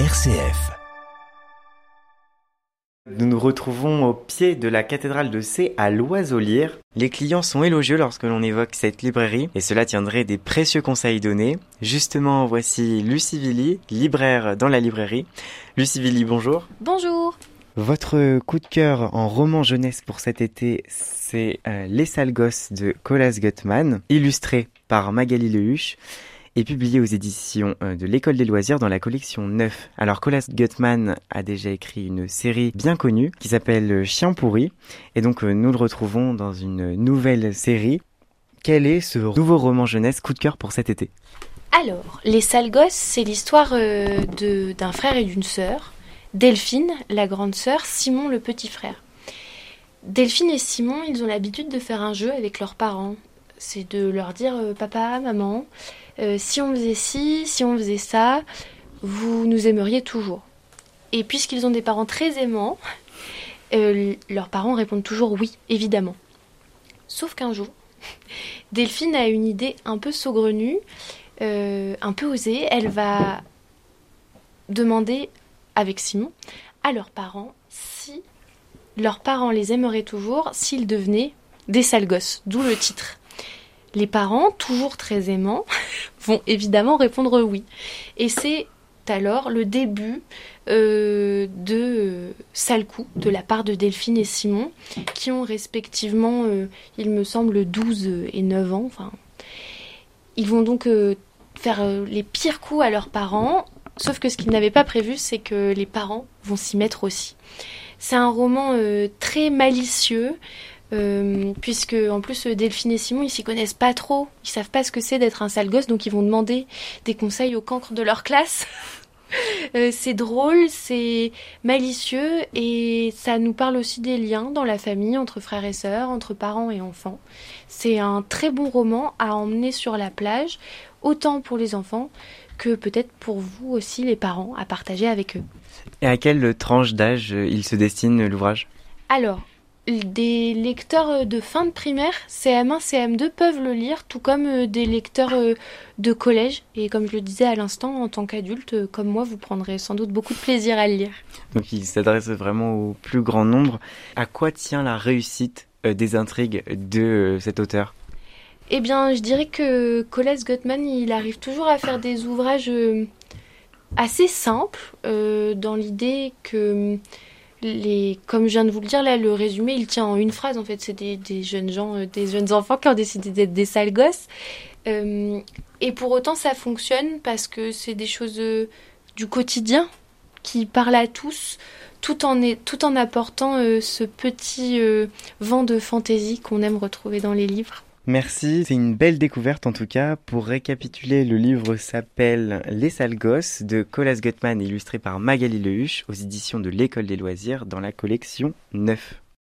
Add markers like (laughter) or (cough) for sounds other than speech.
RCF. Nous nous retrouvons au pied de la cathédrale de C à Loiseau-Lire. Les clients sont élogieux lorsque l'on évoque cette librairie et cela tiendrait des précieux conseils donnés. Justement, voici Lucie Villy, libraire dans la librairie. Lucie Villy, bonjour. Bonjour. Votre coup de cœur en roman jeunesse pour cet été, c'est euh, Les sales gosses de Colas Gutmann, illustré par Magali Lehuche et publié aux éditions euh, de l'École des loisirs dans la collection 9. Alors Colas Gutmann a déjà écrit une série bien connue qui s'appelle Chien pourri et donc euh, nous le retrouvons dans une nouvelle série. Quel est ce nouveau roman jeunesse coup de cœur pour cet été? Alors, Les sales gosses, c'est l'histoire euh, d'un frère et d'une sœur. Delphine, la grande sœur, Simon, le petit frère. Delphine et Simon, ils ont l'habitude de faire un jeu avec leurs parents. C'est de leur dire euh, papa, maman, euh, si on faisait ci, si on faisait ça, vous nous aimeriez toujours. Et puisqu'ils ont des parents très aimants, euh, leurs parents répondent toujours oui, évidemment. Sauf qu'un jour, (laughs) Delphine a une idée un peu saugrenue, un peu osée. Elle va demander avec Simon à leurs parents si leurs parents les aimeraient toujours s'ils devenaient des sales gosses, d'où le titre. Les parents, toujours très aimants, (laughs) vont évidemment répondre oui. Et c'est alors le début euh, de euh, sales coups de la part de Delphine et Simon, qui ont respectivement, euh, il me semble, 12 et 9 ans. Ils vont donc euh, faire les pires coups à leurs parents, sauf que ce qu'ils n'avaient pas prévu, c'est que les parents vont s'y mettre aussi. C'est un roman très malicieux, euh, puisque en plus euh, Delphine et Simon ils s'y connaissent pas trop, ils savent pas ce que c'est d'être un sale gosse, donc ils vont demander des conseils au cancre de leur classe. (laughs) Euh, c'est drôle, c'est malicieux et ça nous parle aussi des liens dans la famille entre frères et sœurs, entre parents et enfants. C'est un très bon roman à emmener sur la plage, autant pour les enfants que peut-être pour vous aussi les parents à partager avec eux. Et à quelle tranche d'âge il se destine l'ouvrage? Alors, des lecteurs de fin de primaire, CM1, CM2 peuvent le lire, tout comme euh, des lecteurs euh, de collège. Et comme je le disais à l'instant, en tant qu'adulte, euh, comme moi, vous prendrez sans doute beaucoup de plaisir à le lire. Donc il s'adresse vraiment au plus grand nombre. À quoi tient la réussite euh, des intrigues de euh, cet auteur? Eh bien, je dirais que Colas Gutmann, il arrive toujours à faire des ouvrages euh, assez simples, euh, dans l'idée que comme je viens de vous le dire, là, le résumé, il tient en une phrase. En fait, c'est des, des jeunes gens, euh, des jeunes enfants qui ont décidé d'être des sales gosses. Euh, et pour autant, ça fonctionne parce que c'est des choses euh, du quotidien qui parlent à tous, tout en, apportant ce petit vent de fantaisie qu'on aime retrouver dans les livres. Merci, c'est une belle découverte en tout cas. Pour récapituler, le livre s'appelle Les sales gosses de Colas Gutmann illustré par Magali Lehuche aux éditions de l'École des loisirs dans la collection 9.